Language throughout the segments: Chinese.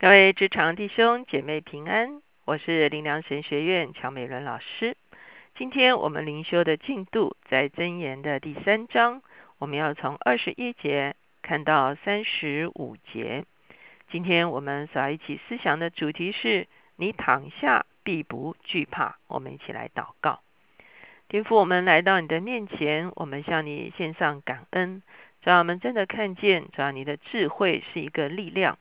各位职场弟兄姐妹平安，我是灵良神学院乔美伦老师。今天我们灵修的进度在箴言的第三章，我们要从二十一节看到三十五节。今天我们所要一起思想的主题是：你躺下必不惧怕。我们一起来祷告，天父，我们来到你的面前，我们向你献上感恩。只要我们真的看见，只要你的智慧是一个力量。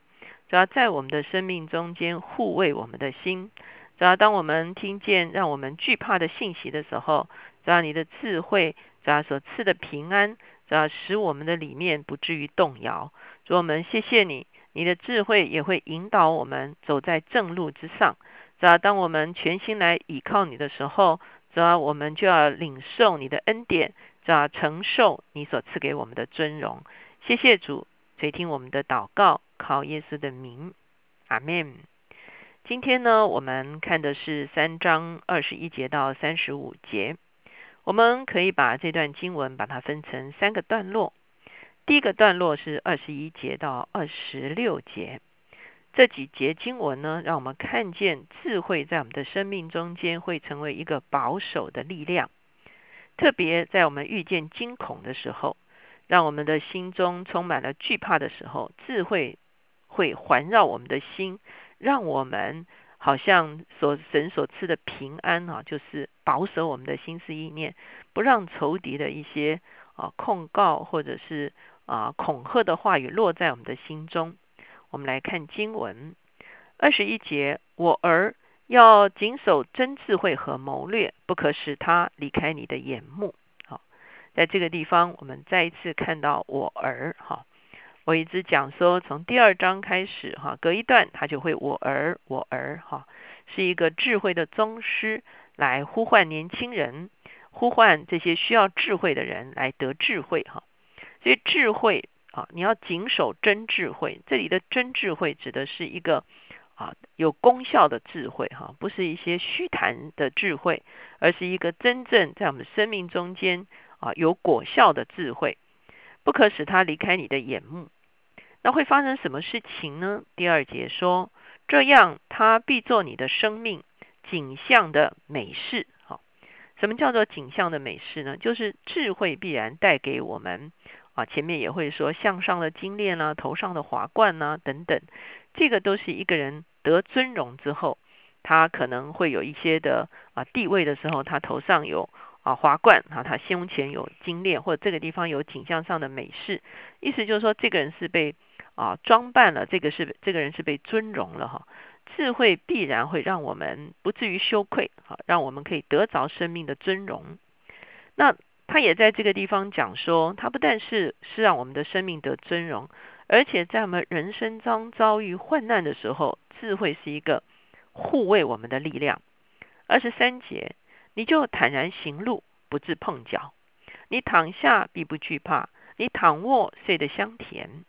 只要在我们的生命中间护卫我们的心，只要当我们听见让我们惧怕的信息的时候，只要你的智慧，只要所赐的平安，只要使我们的里面不至于动摇。主我们谢谢你，你的智慧也会引导我们走在正路之上。只要当我们全心来倚靠你的时候，只要我们就要领受你的恩典，只要承受你所赐给我们的尊荣。谢谢主，垂听我们的祷告。靠耶稣的名，阿门。今天呢，我们看的是三章二十一节到三十五节。我们可以把这段经文把它分成三个段落。第一个段落是二十一节到二十六节。这几节经文呢，让我们看见智慧在我们的生命中间会成为一个保守的力量。特别在我们遇见惊恐的时候，让我们的心中充满了惧怕的时候，智慧。会环绕我们的心，让我们好像所神所赐的平安啊，就是保守我们的心思意念，不让仇敌的一些啊控告或者是啊恐吓的话语落在我们的心中。我们来看经文二十一节：我儿要谨守真智慧和谋略，不可使他离开你的眼目。在这个地方，我们再一次看到我儿哈。我一直讲说，从第二章开始，哈，隔一段他就会我儿我儿，哈，是一个智慧的宗师来呼唤年轻人，呼唤这些需要智慧的人来得智慧，哈。所以智慧啊，你要谨守真智慧。这里的真智慧指的是一个啊有功效的智慧，哈，不是一些虚谈的智慧，而是一个真正在我们生命中间有果效的智慧，不可使他离开你的眼目。那会发生什么事情呢？第二节说，这样他必做你的生命景象的美事。好，什么叫做景象的美事呢？就是智慧必然带给我们啊。前面也会说向上的金链啊，头上的华冠啊等等，这个都是一个人得尊荣之后，他可能会有一些的啊地位的时候，他头上有啊华冠啊，他胸前有金链，或者这个地方有景象上的美事，意思就是说这个人是被。啊，装扮了，这个是这个人是被尊荣了哈。智慧必然会让我们不至于羞愧，哈，让我们可以得着生命的尊荣。那他也在这个地方讲说，他不但是是让我们的生命得尊荣，而且在我们人生中遭遇患难的时候，智慧是一个护卫我们的力量。二十三节，你就坦然行路，不致碰脚；你躺下必不惧怕，你躺卧睡得香甜。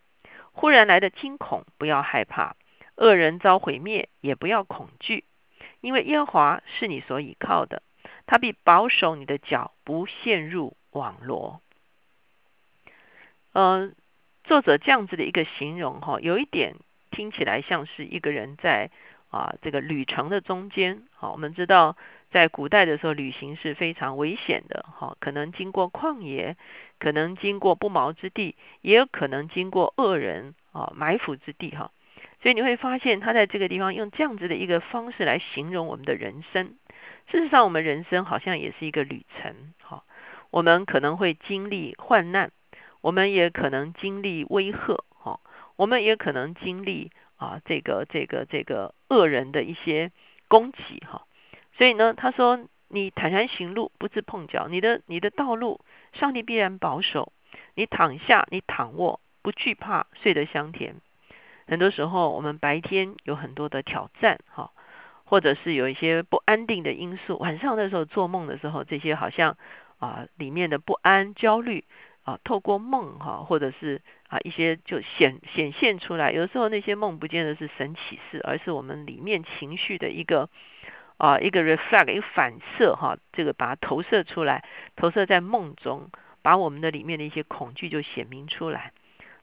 忽然来的惊恐，不要害怕；恶人遭毁灭，也不要恐惧，因为耶和华是你所倚靠的，他必保守你的脚不陷入网罗。嗯，作者这样子的一个形容哈，有一点听起来像是一个人在啊这个旅程的中间。好，我们知道在古代的时候，旅行是非常危险的，哈，可能经过旷野。可能经过不毛之地，也有可能经过恶人啊埋伏之地哈，所以你会发现他在这个地方用这样子的一个方式来形容我们的人生。事实上，我们人生好像也是一个旅程哈，我们可能会经历患难，我们也可能经历威吓哈，我们也可能经历啊这个这个这个恶人的一些攻击哈。所以呢，他说你坦然行路，不致碰脚，你的你的道路。上帝必然保守你躺下，你躺卧不惧怕，睡得香甜。很多时候，我们白天有很多的挑战，哈，或者是有一些不安定的因素。晚上的时候做梦的时候，这些好像啊里面的不安、焦虑啊，透过梦哈，或者是啊一些就显显现出来。有时候那些梦不见得是神启示，而是我们里面情绪的一个。啊，一个 reflect 一个反射哈，这个把它投射出来，投射在梦中，把我们的里面的一些恐惧就显明出来。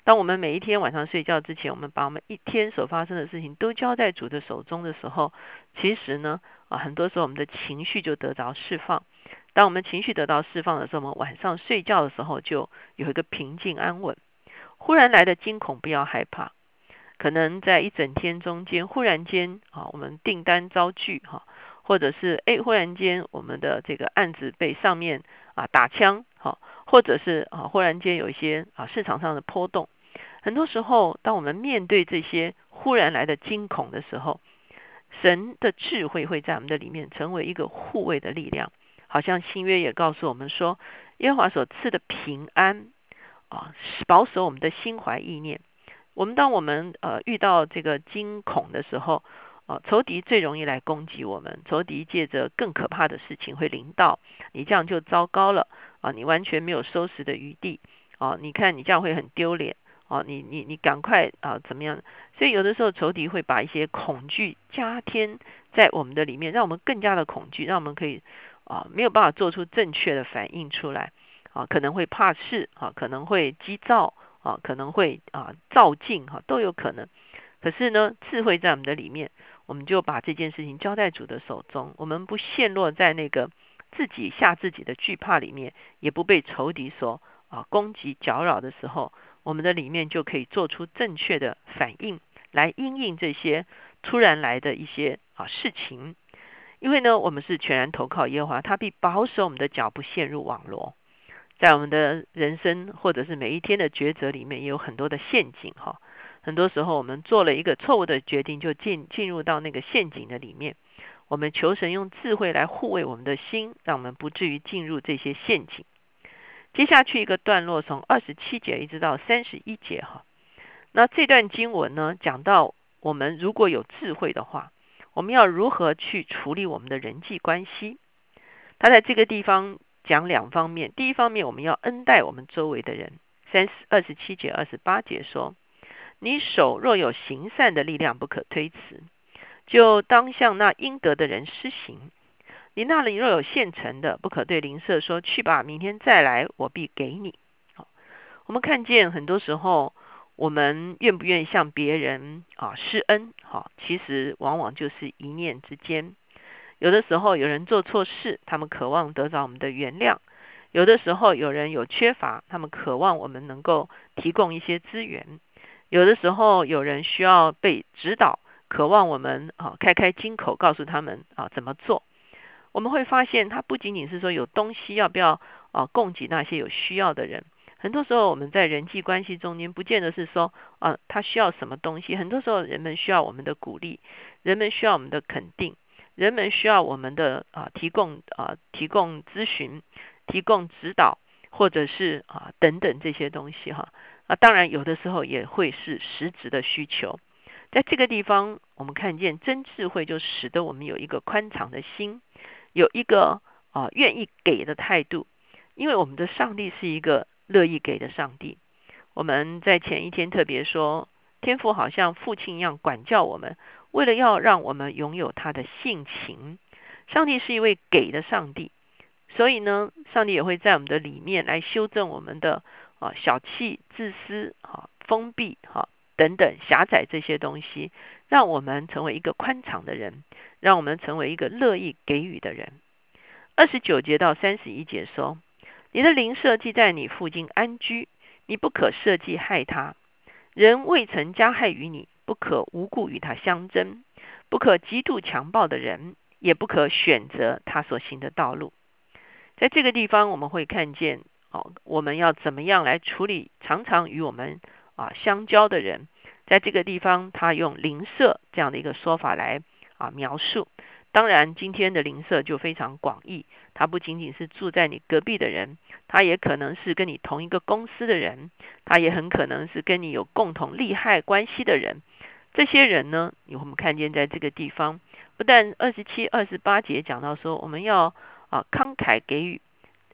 当我们每一天晚上睡觉之前，我们把我们一天所发生的事情都交在主的手中的时候，其实呢，啊，很多时候我们的情绪就得着释放。当我们情绪得到释放的时候，我们晚上睡觉的时候就有一个平静安稳。忽然来的惊恐不要害怕，可能在一整天中间，忽然间啊，我们订单遭拒哈，或者是哎，忽然间我们的这个案子被上面啊打枪哈，或者是啊，忽然间有一些啊市场上的波动。很多时候，当我们面对这些忽然来的惊恐的时候，神的智慧会在我们的里面成为一个护卫的力量。好像新约也告诉我们说，耶和华所赐的平安啊，保守我们的心怀意念。我们当我们呃遇到这个惊恐的时候啊，仇敌最容易来攻击我们，仇敌借着更可怕的事情会临到你，这样就糟糕了啊！你完全没有收拾的余地啊！你看你这样会很丢脸。啊，你你你赶快啊，怎么样？所以有的时候仇敌会把一些恐惧加添在我们的里面，让我们更加的恐惧，让我们可以啊没有办法做出正确的反应出来啊，可能会怕事啊，可能会急躁啊，可能会啊躁进哈，都有可能。可是呢，智慧在我们的里面，我们就把这件事情交在主的手中，我们不陷落在那个自己吓自己的惧怕里面，也不被仇敌所啊攻击搅扰的时候。我们的里面就可以做出正确的反应，来应应这些突然来的一些啊事情。因为呢，我们是全然投靠耶和华，他必保守我们的脚不陷入网罗。在我们的人生或者是每一天的抉择里面，也有很多的陷阱哈。很多时候，我们做了一个错误的决定，就进进入到那个陷阱的里面。我们求神用智慧来护卫我们的心，让我们不至于进入这些陷阱。接下去一个段落，从二十七节一直到三十一节哈。那这段经文呢，讲到我们如果有智慧的话，我们要如何去处理我们的人际关系？他在这个地方讲两方面。第一方面，我们要恩待我们周围的人。三十二十七节、二十八节说：“你手若有行善的力量，不可推辞，就当向那应得的人施行。”你那里若有现成的，不可对邻舍说：“去吧，明天再来，我必给你。”，我们看见很多时候，我们愿不愿意向别人啊施恩？好，其实往往就是一念之间。有的时候有人做错事，他们渴望得到我们的原谅；有的时候有人有缺乏，他们渴望我们能够提供一些资源；有的时候有人需要被指导，渴望我们啊开开金口，告诉他们啊怎么做。我们会发现，他不仅仅是说有东西要不要啊供给那些有需要的人。很多时候，我们在人际关系中间，不见得是说啊他需要什么东西。很多时候，人们需要我们的鼓励，人们需要我们的肯定，人们需要我们的啊提供啊提供咨询、提供指导，或者是啊等等这些东西哈。啊，当然有的时候也会是实质的需求。在这个地方，我们看见真智慧就使得我们有一个宽敞的心。有一个啊愿意给的态度，因为我们的上帝是一个乐意给的上帝。我们在前一天特别说，天父好像父亲一样管教我们，为了要让我们拥有他的性情。上帝是一位给的上帝，所以呢，上帝也会在我们的里面来修正我们的啊小气、自私、哈封闭、哈等等狭窄这些东西，让我们成为一个宽敞的人。让我们成为一个乐意给予的人。二十九节到三十一节说：“你的灵设计在你附近安居，你不可设计害他。人未曾加害于你，不可无故与他相争，不可极度强暴的人，也不可选择他所行的道路。”在这个地方，我们会看见哦，我们要怎么样来处理常常与我们啊相交的人？在这个地方，他用灵舍这样的一个说法来。啊，描述当然，今天的邻舍就非常广义，他不仅仅是住在你隔壁的人，他也可能是跟你同一个公司的人，他也很可能是跟你有共同利害关系的人。这些人呢，我们看见在这个地方，不但二十七、二十八节讲到说我们要啊慷慨给予，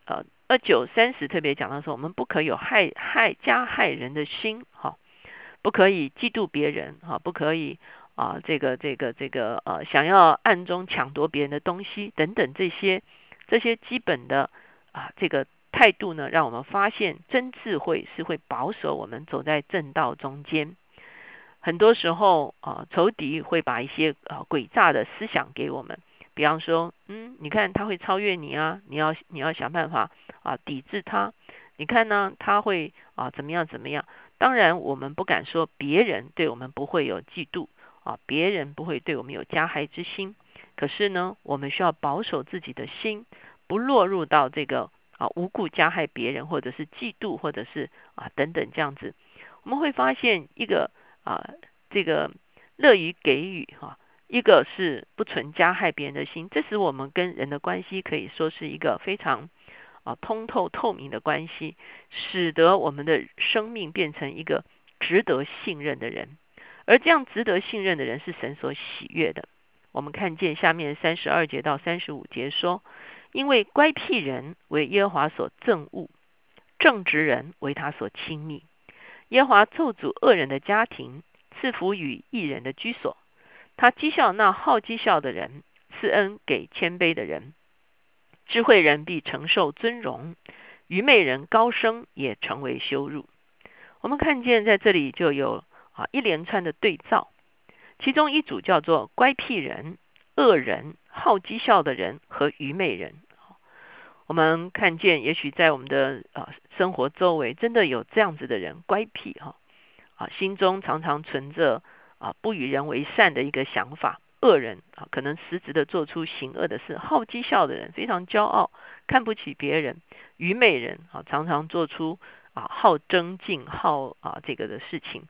呃，二九三十特别讲到说我们不可有害害加害人的心，哈，不可以嫉妒别人，哈，不可以。啊，这个这个这个呃，想要暗中抢夺别人的东西等等这些这些基本的啊，这个态度呢，让我们发现真智慧是会保守我们走在正道中间。很多时候啊，仇敌会把一些啊诡诈的思想给我们，比方说，嗯，你看他会超越你啊，你要你要想办法啊抵制他。你看呢，他会啊怎么样怎么样？当然，我们不敢说别人对我们不会有嫉妒啊，别人不会对我们有加害之心。可是呢，我们需要保守自己的心，不落入到这个啊无故加害别人，或者是嫉妒，或者是啊等等这样子。我们会发现一个。啊，这个乐于给予哈，一个是不存加害别人的心，这使我们跟人的关系可以说是一个非常啊通透透明的关系，使得我们的生命变成一个值得信任的人。而这样值得信任的人是神所喜悦的。我们看见下面三十二节到三十五节说，因为乖僻人为耶和华所憎恶，正直人为他所亲密。耶和华咒诅恶人的家庭，赐福与异人的居所。他讥笑那好讥笑的人，赐恩给谦卑的人。智慧人必承受尊荣，愚昧人高升也成为羞辱。我们看见在这里就有啊一连串的对照，其中一组叫做乖僻人、恶人、好讥笑的人和愚昧人。我们看见，也许在我们的啊生活周围，真的有这样子的人，乖僻哈啊，心中常常存着啊不与人为善的一个想法，恶人啊，可能实质的做出行恶的事，好讥笑的人，非常骄傲，看不起别人，愚昧人啊，常常做出啊好争竞、好啊这个的事情。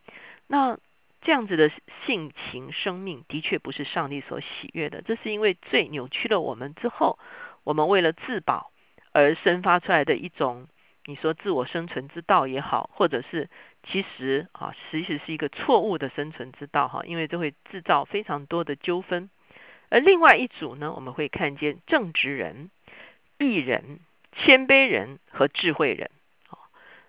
那这样子的性情生命，的确不是上帝所喜悦的。这是因为罪扭曲了我们之后，我们为了自保。而生发出来的一种，你说自我生存之道也好，或者是其实啊，其实是一个错误的生存之道哈，因为这会制造非常多的纠纷。而另外一组呢，我们会看见正直人、义人、谦卑人和智慧人。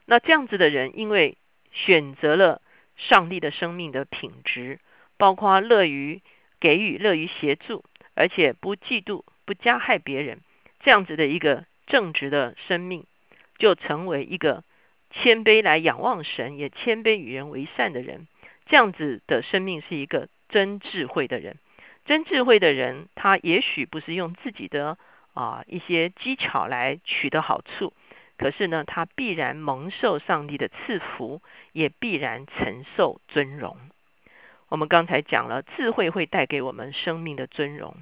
那这样子的人，因为选择了上帝的生命的品质，包括乐于给予、乐于协助，而且不嫉妒、不加害别人，这样子的一个。正直的生命，就成为一个谦卑来仰望神，也谦卑与人为善的人。这样子的生命是一个真智慧的人。真智慧的人，他也许不是用自己的啊一些技巧来取得好处，可是呢，他必然蒙受上帝的赐福，也必然承受尊荣。我们刚才讲了，智慧会带给我们生命的尊荣。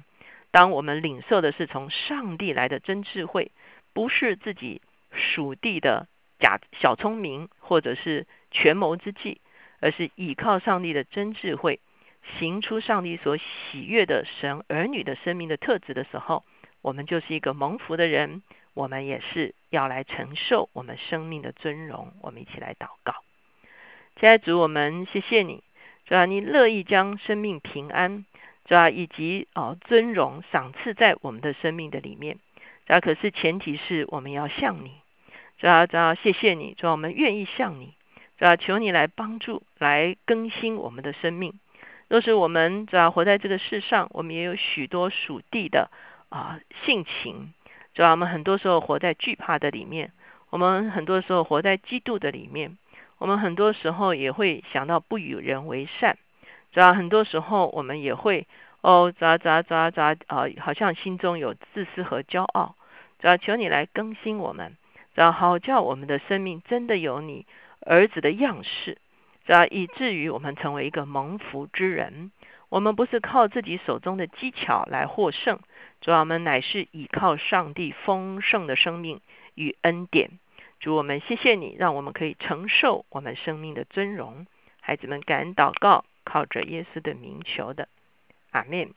当我们领受的是从上帝来的真智慧。不是自己属地的假小聪明，或者是权谋之计，而是倚靠上帝的真智慧，行出上帝所喜悦的神儿女的生命的特质的时候，我们就是一个蒙福的人。我们也是要来承受我们生命的尊荣。我们一起来祷告，亲爱的主，我们谢谢你，主要你乐意将生命平安，主要以及哦尊荣赏赐在我们的生命的里面。主要可是前提是我们要向你，主要主要谢谢你，主要我们愿意向你，主要求你来帮助，来更新我们的生命。若是我们主要活在这个世上，我们也有许多属地的啊性情，主要我们很多时候活在惧怕的里面，我们很多时候活在嫉妒的里面，我们很多时候也会想到不与人为善，主要很多时候我们也会。哦，咋咋咋咋啊！好像心中有自私和骄傲，主要求你来更新我们，然后叫我们的生命真的有你儿子的样式，主要以至于我们成为一个蒙福之人。我们不是靠自己手中的技巧来获胜，主要我们乃是依靠上帝丰盛的生命与恩典。主，我们谢谢你，让我们可以承受我们生命的尊荣。孩子们，感恩祷告，靠着耶稣的名求的。阿门，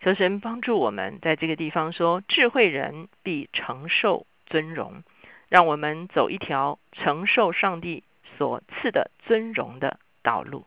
求神帮助我们在这个地方说，智慧人必承受尊荣，让我们走一条承受上帝所赐的尊荣的道路。